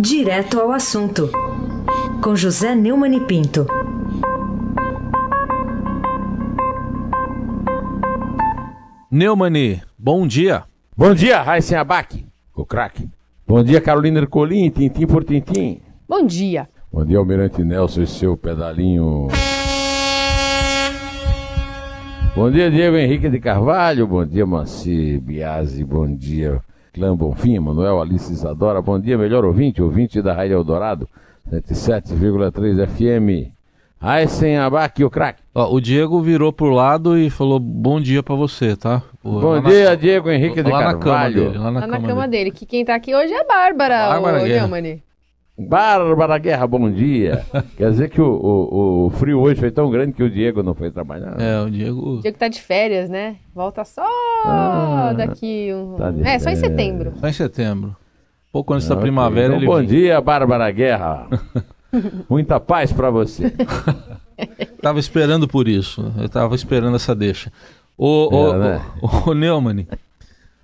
Direto ao assunto, com José Neumann e Pinto. Neumani, bom dia. Bom dia, Raíssen Abac, o craque. Bom dia, Carolina Ercolim, tintim por tintim. Bom dia. Bom dia, Almirante Nelson e seu pedalinho. Bom dia, Diego Henrique de Carvalho. Bom dia, Maci Biasi. Bom dia, Clã Bonfim, Manuel Alice Isadora. Bom dia, melhor ouvinte, ouvinte da Rádio Eldorado, 77,3 FM. Aysen Abac, o craque. Ó, o Diego virou pro lado e falou bom dia pra você, tá? Pô, Bom lá na- dia, Diego Henrique de lá na cama Carvalho. dele, lá na Tá na cama, cama dele. dele. Que quem tá aqui hoje é a Bárbara, Bárbara o Guerra. Bárbara Guerra, bom dia. Quer dizer que o, o- o frio hoje foi tão grande que o Diego não foi trabalhar? É, o Diego. O Diego tá de férias, né? Volta só Ah, daqui um... tá É, só em férias. setembro. Só em setembro. Pouco antes da Ok, primavera então, ele Bom vem. dia, Bárbara Guerra. Muita paz pra você. Tava esperando por isso. Eu tava esperando essa deixa. Ô, ô, É, né? ô, ô, Neumann,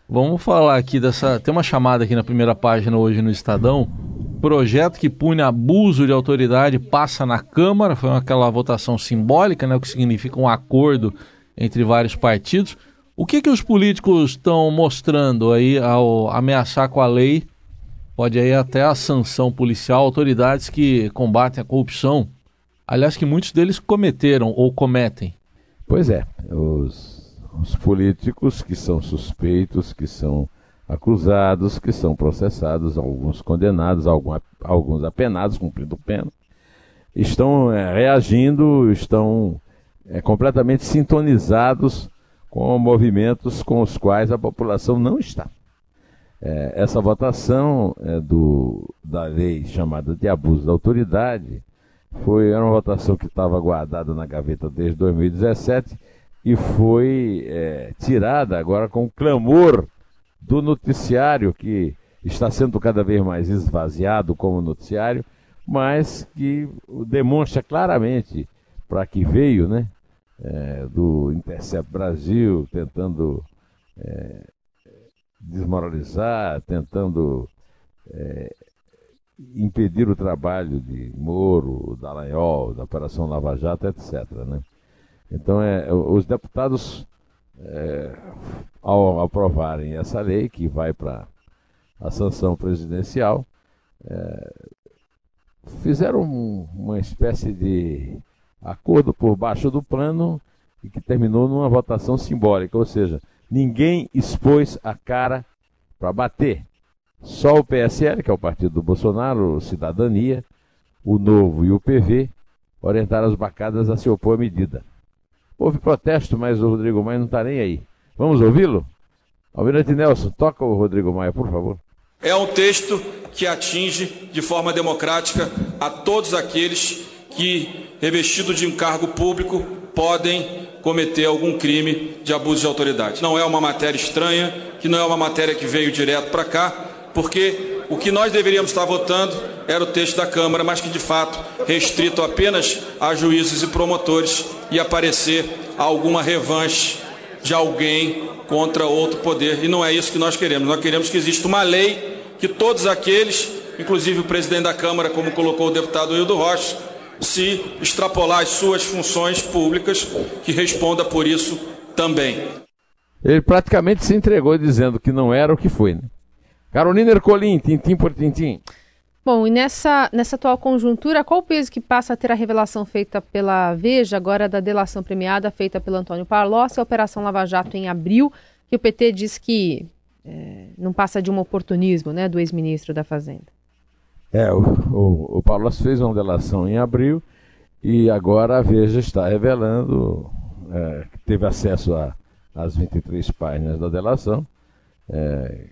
vamos falar aqui dessa. Tem uma chamada aqui na primeira página hoje no Estadão. Projeto que pune abuso de autoridade passa na Câmara. Foi aquela votação simbólica, né? O que significa um acordo entre vários partidos. O que, que os políticos estão mostrando aí ao ameaçar com a lei? Pode aí até a sanção policial, autoridades que combatem a corrupção. Aliás, que muitos deles cometeram ou cometem. Pois é, os, os políticos que são suspeitos, que são acusados, que são processados, alguns condenados, alguns apenados, cumprindo pena, estão é, reagindo, estão é, completamente sintonizados com movimentos com os quais a população não está. É, essa votação é, do, da lei chamada de abuso da autoridade foi era uma votação que estava guardada na gaveta desde 2017 e foi é, tirada agora com clamor do noticiário que está sendo cada vez mais esvaziado como noticiário, mas que demonstra claramente para que veio, né, é, do Intercept Brasil tentando é, desmoralizar, tentando é, impedir o trabalho de Moro, Dallagnol, da Operação Lava Jato, etc. Né? Então, é, os deputados, é, ao aprovarem essa lei, que vai para a sanção presidencial, é, fizeram um- uma espécie de acordo por baixo do plano e que terminou numa votação simbólica, ou seja, ninguém expôs a cara para bater. Só o PSL, que é o partido do Bolsonaro, Cidadania, o Novo e o PV orientaram as bacadas a se opor à medida. Houve protesto, mas o Rodrigo Maia não está nem aí. Vamos ouvi-lo? Almirante Nelson, toca o Rodrigo Maia, por favor. É um texto que atinge de forma democrática a todos aqueles que, revestidos de um cargo público, podem cometer algum crime de abuso de autoridade. Não é uma matéria estranha, que não é uma matéria que veio direto para cá, porque o que nós deveríamos estar votando era o texto da Câmara, mas que de fato restrito apenas a juízes e promotores e aparecer alguma revanche de alguém contra outro poder. E não é isso que nós queremos. Nós queremos que exista uma lei que todos aqueles, inclusive o presidente da Câmara, como colocou o deputado Hildo Rocha, se extrapolar as suas funções públicas, que responda por isso também. Ele praticamente se entregou dizendo que não era o que foi. Né? Carolina Ercolim, tintim por tintim. Bom, e nessa, nessa atual conjuntura, qual o peso que passa a ter a revelação feita pela Veja, agora da delação premiada feita pelo Antônio Palocci, a Operação Lava Jato em abril, que o PT diz que eh, não passa de um oportunismo né, do ex-ministro da Fazenda? É, o, o, o Palocci fez uma delação em abril e agora a Veja está revelando é, que teve acesso às 23 páginas da delação, é,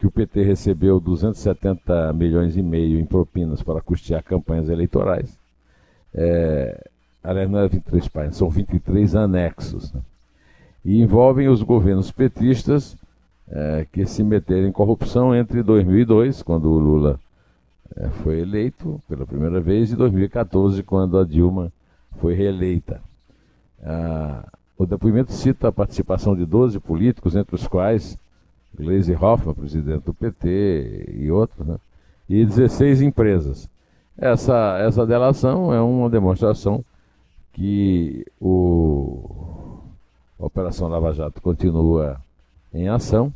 que o PT recebeu 270 milhões e meio em propinas para custear campanhas eleitorais. É, aliás, não é 23 páginas, são 23 anexos. né? E envolvem os governos petistas é, que se meteram em corrupção entre 2002, quando o Lula é, foi eleito pela primeira vez, e 2014, quando a Dilma foi reeleita. Ah, o depoimento cita a participação de 12 políticos, entre os quais Gleisi Hoffmann, presidente do PT, e outros, né? e 16 empresas. Essa, essa delação é uma demonstração que o, a Operação Lava Jato continua em ação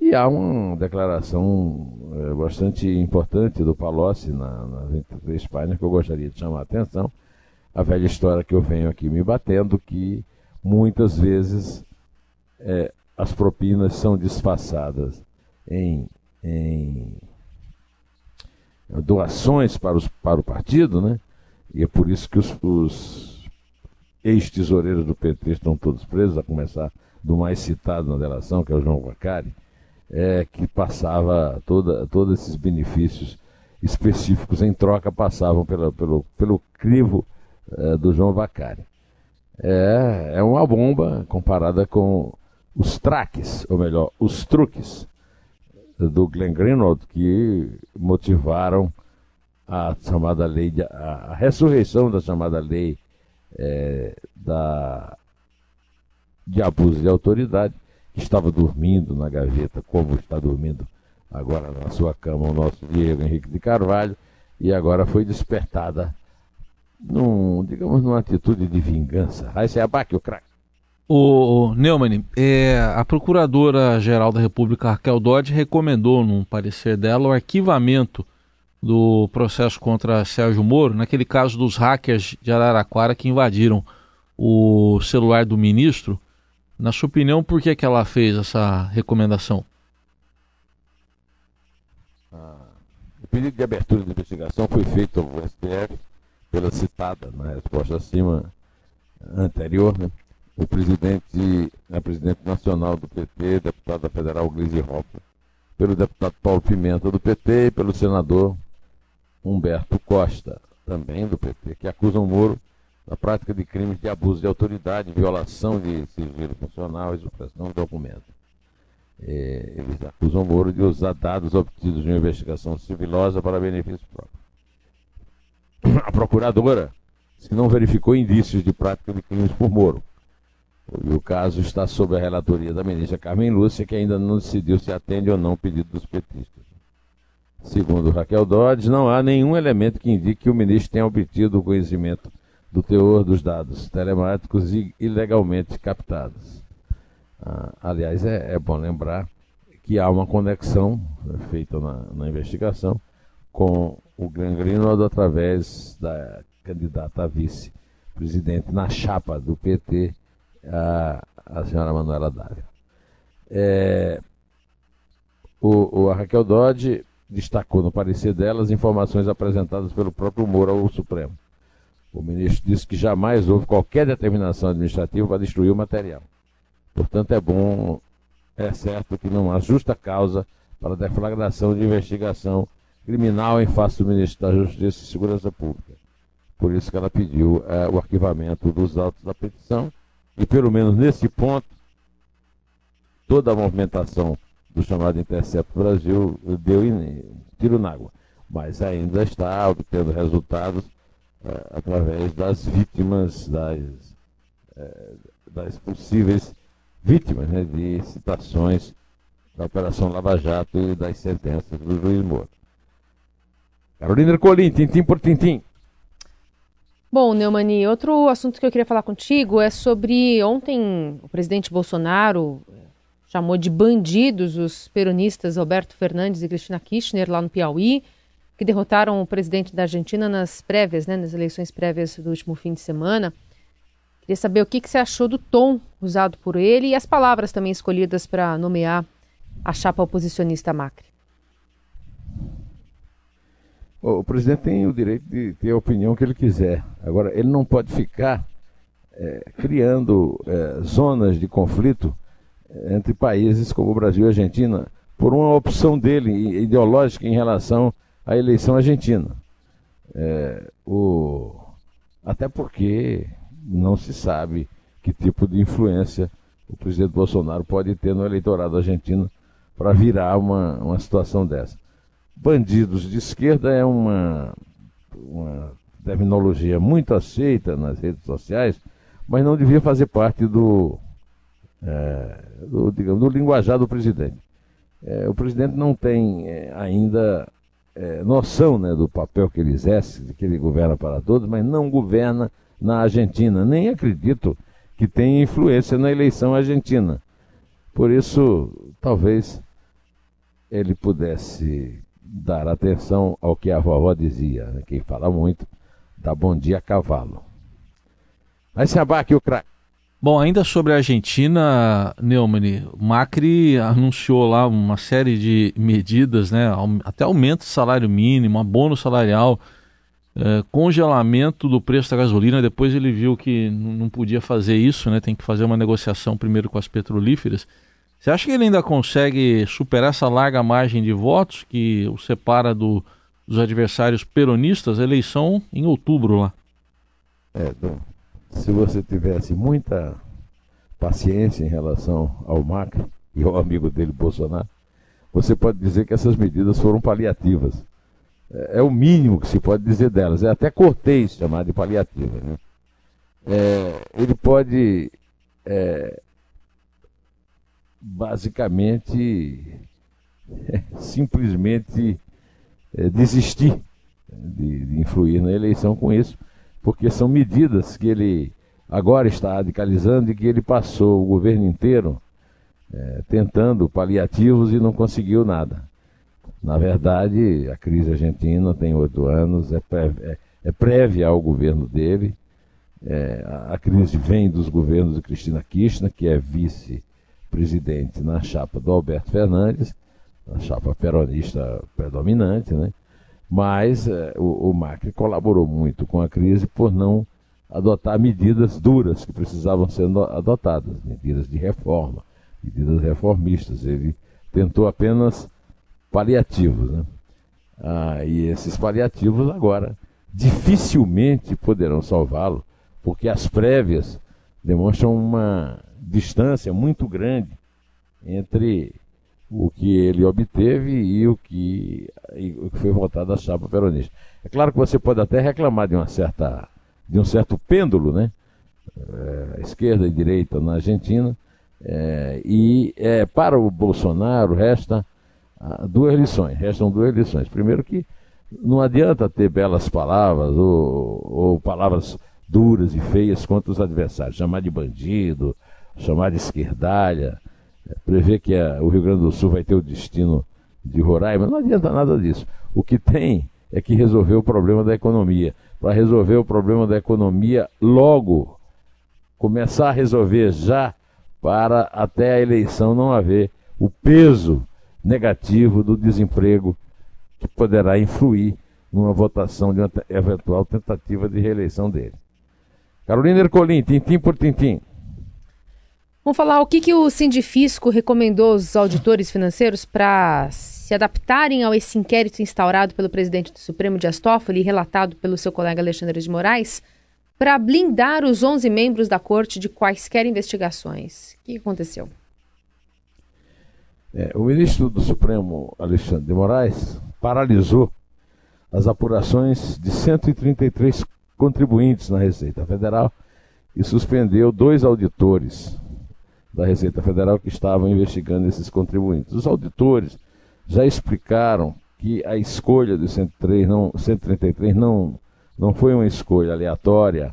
e há uma declaração é, bastante importante do Palocci na, nas três páginas que eu gostaria de chamar a atenção. A velha história que eu venho aqui me batendo, que muitas vezes é, as propinas são disfarçadas em, em doações para, os, para o partido, né? E é por isso que os, os ex-tesoureiros do PT estão todos presos, a começar do mais citado na delação, que é o João Vacari, é, que passava toda, todos esses benefícios específicos em troca passavam pela, pelo, pelo crivo é, do João Vacari. É, é uma bomba comparada com os traques, ou melhor, os truques do Glenn Greenwald que motivaram a chamada lei, de, a, ressurreição da chamada lei é, da, de abuso de autoridade, que estava dormindo na gaveta, como está dormindo agora na sua cama o nosso Diego Henrique de Carvalho, e agora foi despertada num, digamos, numa atitude de vingança. Aí você abaque o craque. O Neumann, é, a Procuradora-Geral da República, Raquel Dodge, recomendou, num parecer dela, o arquivamento do processo contra Sérgio Moro, naquele caso dos hackers de Araraquara que invadiram o celular do ministro. Na sua opinião, por que, que ela fez essa recomendação? Ah, o pedido de abertura de investigação foi feito ao STF pela citada na resposta acima anterior, né? O presidente, a presidente nacional do PT, deputada federal Gleisi Hoffmann, pelo deputado Paulo Pimenta do PT e pelo senador Humberto Costa, também do PT, que acusam Moro da prática de crimes de abuso de autoridade, violação de sigilo funcional e supressão de documento. É, eles acusam Moro de usar dados obtidos de uma investigação civilosa para benefício próprio. A procuradora, se não verificou indícios de prática de crimes por Moro, e o caso está sob a relatoria da ministra Carmen Lúcia, que ainda não decidiu se atende ou não o pedido dos petistas. Segundo Raquel Dodds, não há nenhum elemento que indique que o ministro tenha obtido o conhecimento do teor dos dados telemáticos ilegalmente captados. Ah, aliás, é, é, bom lembrar que há uma conexão né, feita na, na investigação com o Greenwald através da candidata a vice-presidente na chapa do PT, a, a senhora Manuela Dávila. É, o, o, a Raquel Dodge destacou no parecer dela as informações apresentadas pelo próprio Moro ao Supremo. O ministro disse que jamais houve qualquer determinação administrativa para destruir o material. Portanto, é bom, é certo que não há justa causa para deflagração de investigação criminal em face do ministro da Justiça e Segurança Pública. Por isso que ela pediu é, o arquivamento dos autos da petição e pelo menos nesse ponto, toda a movimentação do chamado Intercepto Brasil deu tiro na água. Mas ainda está obtendo resultados é, através das vítimas, das, é, das possíveis vítimas né, de citações da Operação Lava Jato e das sentenças do juiz Moro. Carolina Ercolim, tintim por tintim. Bom, Neumani, outro assunto que eu queria falar contigo é sobre ontem o presidente Bolsonaro eh, chamou de bandidos os peronistas Alberto Fernandes e Cristina Kirchner lá no Piauí, que derrotaram o presidente da Argentina nas prévias, né, nas eleições prévias do último fim de semana. Queria saber o que, que você achou do tom usado por ele e as palavras também escolhidas para nomear a chapa oposicionista Macri. O presidente tem o direito de ter a opinião que ele quiser. Agora, ele não pode ficar é, criando é, zonas de conflito é, entre países como o Brasil e a Argentina por uma opção dele ideológica em relação à eleição argentina. É, o... Até porque não se sabe que tipo de influência o presidente Bolsonaro pode ter no eleitorado argentino para virar uma, uma situação dessa bandidos de esquerda é uma, uma terminologia muito aceita nas redes sociais, mas não devia fazer parte do, é, do, digamos, do linguajar do presidente. É, o presidente não tem é, ainda é, noção né, do papel que ele exerce, que ele governa para todos, mas não governa na Argentina. Nem acredito que tenha influência na eleição argentina. Por isso, talvez ele pudesse dar atenção ao que a vovó dizia, né? quem fala muito, dá bom dia a cavalo. Vai se abaque o craque. Bom, ainda sobre a Argentina, Neumann, Macri anunciou lá uma série de medidas, né? Até aumento do salário mínimo, abono salarial, é, congelamento do preço da gasolina. Depois ele viu que não podia fazer isso, né? Tem que fazer uma negociação primeiro com as petrolíferas. Você acha que ele ainda consegue superar essa larga margem de votos que o separa do, dos adversários peronistas? Eleição em outubro lá. É, se você tivesse muita paciência em relação ao Macri e ao amigo dele, Bolsonaro, você pode dizer que essas medidas foram paliativas. É, é o mínimo que se pode dizer delas. É até cortês chamar de paliativa. Né? É, ele pode é, basicamente simplesmente é, desistir de, de influir na eleição com isso porque são medidas que ele agora está radicalizando e que ele passou o governo inteiro é, tentando paliativos e não conseguiu nada. Na verdade, a crise argentina tem oito anos, é prévia, é, é prévia ao governo dele. É, a, crise vem dos governos de Cristina Kirchner, que é vice-presidente na chapa do Alberto Fernandes, na chapa peronista predominante, né? Mas é, o, o Macri colaborou muito com a crise por não adotar medidas duras que precisavam ser adotadas, medidas de reforma, medidas reformistas. Ele tentou apenas paliativos. Né? Ah, e esses paliativos agora dificilmente poderão salvá-lo, porque as prévias demonstram uma distância muito grande entre o que ele obteve e o que, e o que foi votado da chapa peronista. É claro que você pode até reclamar de uma certa de um certo pêndulo, né? É, esquerda e direita na Argentina. É, e é, para o Bolsonaro resta ah, duas lições. Restam duas lições. Primeiro que não adianta ter belas palavras ou, ou palavras duras e feias contra os adversários. Chamar de bandido, chamar de esquerdalha, prevê que a, o Rio Grande do Sul vai ter o destino de Roraima, não adianta nada disso. O que tem é que resolver o problema da economia. Para resolver o problema da economia logo, começar a resolver já, para até a eleição não haver o peso negativo do desemprego que poderá influir numa votação de uma eventual tentativa de reeleição dele. Carolina Ercolim, tintim por tintim. Vamos falar o que, que o Sindifisco recomendou aos auditores financeiros para se adaptarem a esse inquérito instaurado pelo presidente do Supremo Dias Toffoli relatado pelo seu colega Alexandre de Moraes para blindar os 11 membros da corte de quaisquer investigações. O que aconteceu? É, o ministro do Supremo, Alexandre de Moraes, paralisou as apurações de 133 contribuintes na Receita Federal e suspendeu dois auditores da Receita Federal que estavam investigando esses contribuintes. Os auditores já explicaram que a escolha do 103 não, 133 não, não foi uma escolha aleatória,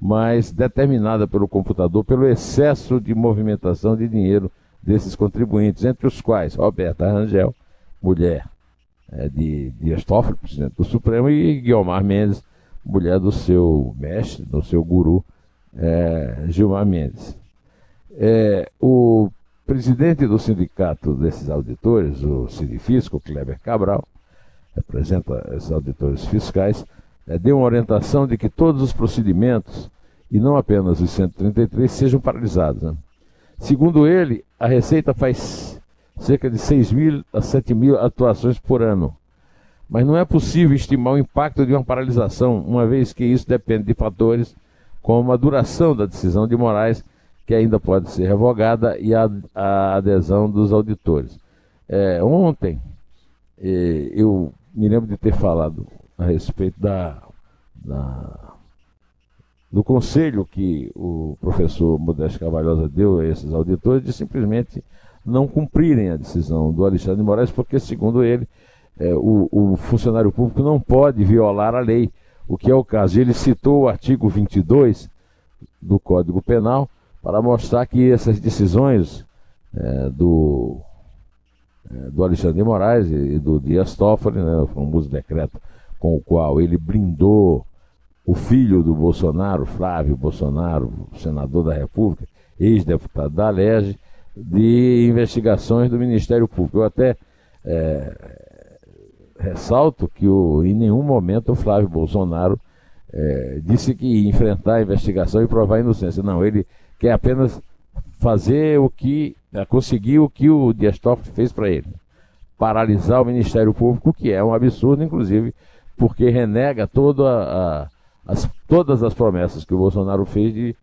mas determinada pelo computador pelo excesso de movimentação de dinheiro desses contribuintes, entre os quais Roberta Rangel, mulher é, de Dias Toffoli, presidente do Supremo, e Guilmar Mendes, mulher do seu mestre, do seu guru, é, Gilmar Mendes. É, o presidente do sindicato desses auditores, o Sindifisco, Kleber Cabral, representa esses auditores fiscais, é, deu uma orientação de que todos os procedimentos, e não apenas os 133, sejam paralisados. Né? Segundo ele, a Receita faz cerca de 6 mil a 7 mil atuações por ano. Mas não é possível estimar o impacto de uma paralisação, uma vez que isso depende de fatores como a duração da decisão de Moraes que ainda pode ser revogada, e a, a adesão dos auditores. É, ontem, é, eu me lembro de ter falado a respeito da, da, do conselho que o professor Modesto Cavalhosa deu a esses auditores de simplesmente não cumprirem a decisão do Alexandre de Moraes, porque, segundo ele, é, o, o, funcionário público não pode violar a lei, o que é o caso. Ele citou o artigo 22 do Código Penal para mostrar que essas decisões é, do, é, do Alexandre de Moraes e do Dias Toffoli, né, o famoso decreto com o qual ele blindou o filho do Bolsonaro, Flávio Bolsonaro, senador da República, ex-deputado da Alege, de investigações do Ministério Público. Eu até é, ressalto que o, em nenhum momento o Flávio Bolsonaro é, disse que ia enfrentar a investigação e provar a inocência. Não, ele quer apenas fazer o que, é, conseguir o que o Dias Toffoli fez para ele. Paralisar o Ministério Público, que é um absurdo, inclusive, porque renega toda a, as, todas as promessas que o Bolsonaro fez de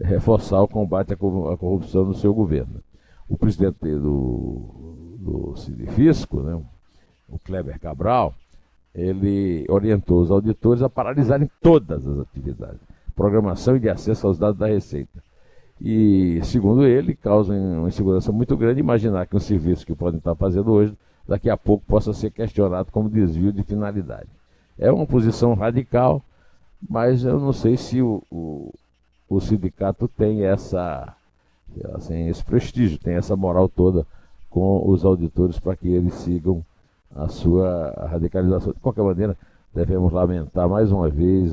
reforçar o combate à corrupção no seu governo. O presidente do, do né, o Kleber Cabral, ele orientou os auditores a paralisarem todas as atividades, programação e de acesso aos dados da Receita. E, segundo ele, causa uma insegurança muito grande imaginar que um serviço que podem estar fazendo hoje, daqui a pouco possa ser questionado como desvio de finalidade. É uma posição radical, mas eu não sei se o, o, o sindicato tem essa, assim, esse prestígio, tem essa moral toda com os auditores para que eles sigam a sua radicalização. De qualquer maneira, devemos lamentar mais uma vez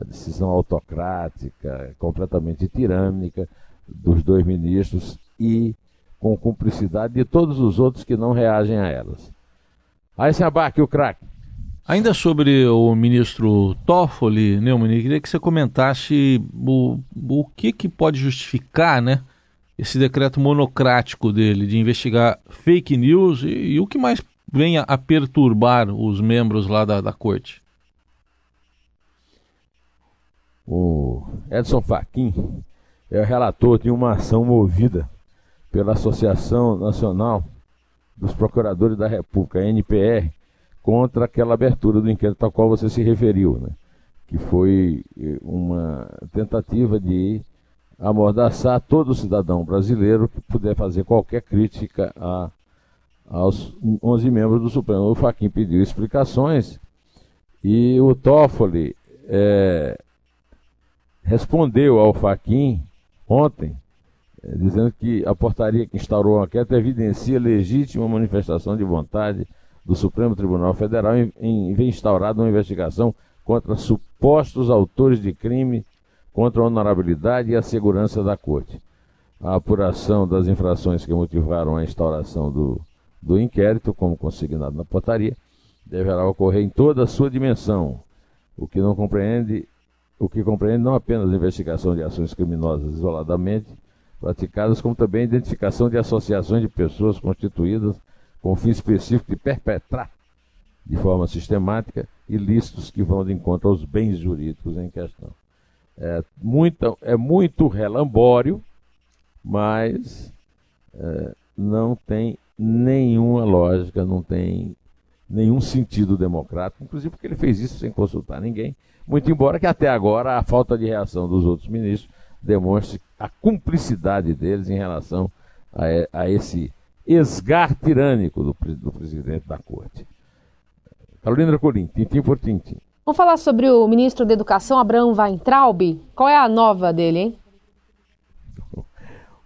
a, decisão autocrática, completamente tirânica dos dois ministros e com cumplicidade de todos os outros que não reagem a elas. Aí se abaque o craque. Ainda sobre o ministro Toffoli, Neumann, queria que você comentasse o, o que, que pode justificar né, esse decreto monocrático dele de investigar fake news e, e o que mais venha a perturbar os membros lá da, da corte. O Edson Fachin é o relator de uma ação movida pela Associação Nacional dos Procuradores da República, a NPR, contra aquela abertura do inquérito ao qual você se referiu, né? que foi eh, uma tentativa de amordaçar todo cidadão brasileiro que puder fazer qualquer crítica a, aos 11 membros do Supremo. O Faquin pediu explicações e o Toffoli é, respondeu ao Faquin ontem, é, dizendo que a portaria que instaurou a enquete evidencia legítima manifestação de vontade do Supremo Tribunal Federal em, em vem instaurada uma investigação contra supostos autores de crime contra a honorabilidade e a segurança da Corte. A apuração das infrações que motivaram a instauração do, do inquérito, como consignado na portaria, deverá ocorrer em toda a sua dimensão, o que não compreende, o que compreende não apenas a investigação de ações criminosas isoladamente praticadas, como também a identificação de associações de pessoas constituídas com o fim específico de perpetrar de forma sistemática ilícitos que vão de encontro aos bens jurídicos em questão. É muito, é muito relambório, mas é, não tem nenhuma lógica, não tem nenhum sentido democrático, inclusive porque ele fez isso sem consultar ninguém, muito embora que até agora a falta de reação dos outros ministros demonstre a cumplicidade deles em relação a, a esse esgar tirânico do, do presidente da corte. Carolina Colim, tintim por tintim. Vamos falar sobre o ministro da Educação, Abraão Weintraub. Qual é a nova dele, hein?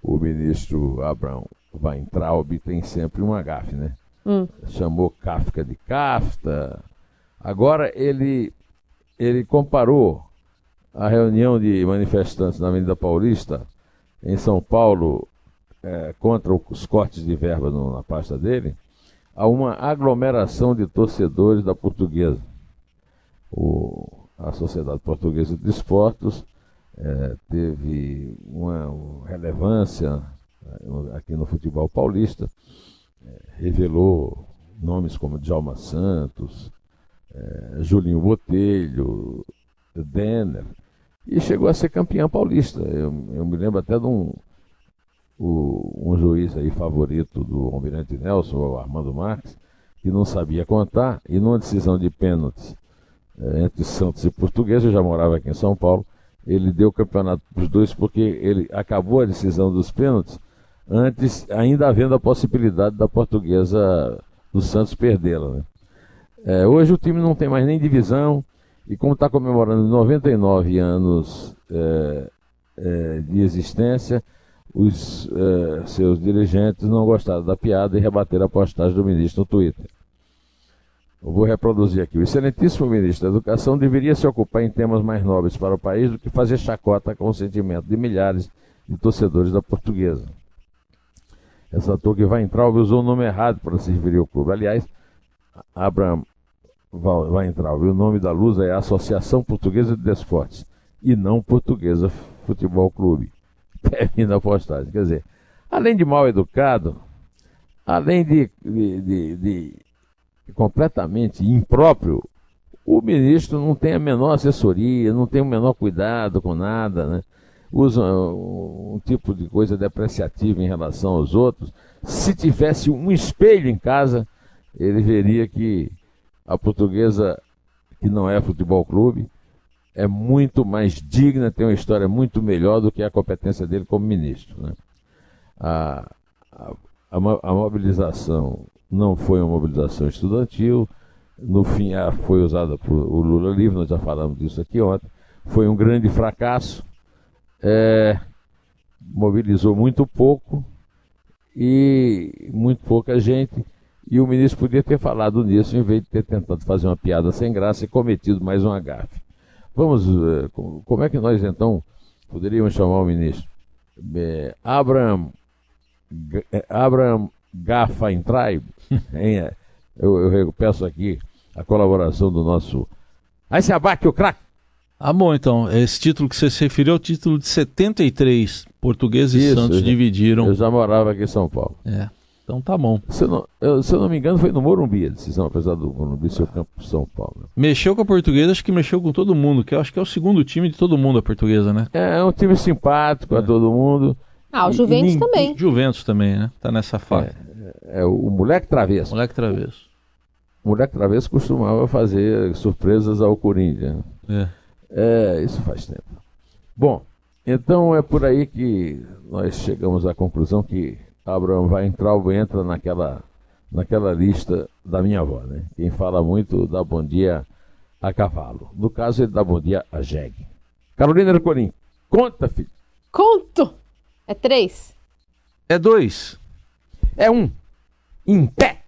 O ministro Abraão Weintraub tem sempre uma gafe, né? Hum. Chamou Kafka de Kafta. Agora ele, ele comparou a reunião de manifestantes na Avenida Paulista, em São Paulo, é, contra os cortes de verba no, na pasta dele, a uma aglomeração de torcedores da portuguesa. O, a Sociedade Portuguesa de Esportes é, teve uma relevância é, aqui no futebol paulista, revelou nomes como Djalma Santos, é, Julinho Botelho, Denner, e chegou a ser campeão paulista. Eu, eu me lembro até de um, o, um juiz aí favorito do Almirante Nelson, o Armando Marques, que não sabia contar, e numa decisão de pênaltis é, entre Santos e Português, eu já morava aqui em São Paulo, ele deu o campeonato para os dois porque ele acabou a decisão dos pênaltis antes, ainda havendo a possibilidade da portuguesa do Santos perdê-la. Né? É, hoje o time não tem mais nem divisão, e como está comemorando 99 anos é, é, de existência, os é, seus dirigentes não gostaram da piada e rebateram a postagem do ministro no Twitter. Eu vou reproduzir aqui. O excelentíssimo ministro da Educação deveria se ocupar em temas mais nobres para o país do que fazer chacota com o sentimento de milhares de torcedores da portuguesa. Essa que vai entrar usou o nome errado para se referir ao clube. Aliás, Abraham vai entrar. O nome da Luz é Associação Portuguesa de Desportes e não Portuguesa Futebol Clube. Termina a postagem. Quer dizer, além de mal educado, além de, de, de, de completamente impróprio, o ministro não tem a menor assessoria, não tem o menor cuidado com nada, né? Usa um, um tipo de coisa depreciativa em relação aos outros. Se tivesse um espelho em casa, ele veria que a portuguesa, que não é futebol clube, é muito mais digna, tem uma história muito melhor do que a competência dele como ministro. Né? A, a, a, mobilização não foi uma mobilização estudantil, no fim foi usada por o Lula Livre, nós já falamos disso aqui ontem, foi um grande fracasso, é, mobilizou muito pouco e muito pouca gente e o ministro podia ter falado nisso em vez de ter tentado fazer uma piada sem graça e cometido mais um agafe. Vamos, eh, como é que nós então poderíamos chamar o ministro? É, Abraham, eh, Abraham Tribe. eu, eu peço aqui a colaboração do nosso. Aí se abate o craque. Ah, bom, então. Esse título que você se referiu é o título de 73. Portugueses e Santos dividiram. Eu já morava aqui em São Paulo. É. Então tá bom. Se eu, não, eu, se eu não me engano, foi no Morumbi a decisão, apesar do Morumbi ser o campo de São Paulo. Mexeu com a portuguesa, acho que mexeu com todo mundo, que eu acho que é o segundo time de todo mundo, a portuguesa, né? É, é um time simpático é. a todo mundo. Ah, o Juventus e, também. Juventus também, né? Tá nessa fase. É, é, o moleque travesso. Moleque travesso. O moleque travesso costumava fazer surpresas ao Corinthians. É. É, isso faz tempo. Bom, então é por aí que nós chegamos à conclusão que Abraão vai entrar ou entra naquela, naquela lista da minha avó, né? Quem fala muito dá bom dia a cavalo. No caso, ele dá bom dia a jegue. Carolina Ercolim, conta, filho. Conto! É três. É dois. É um. Em pé.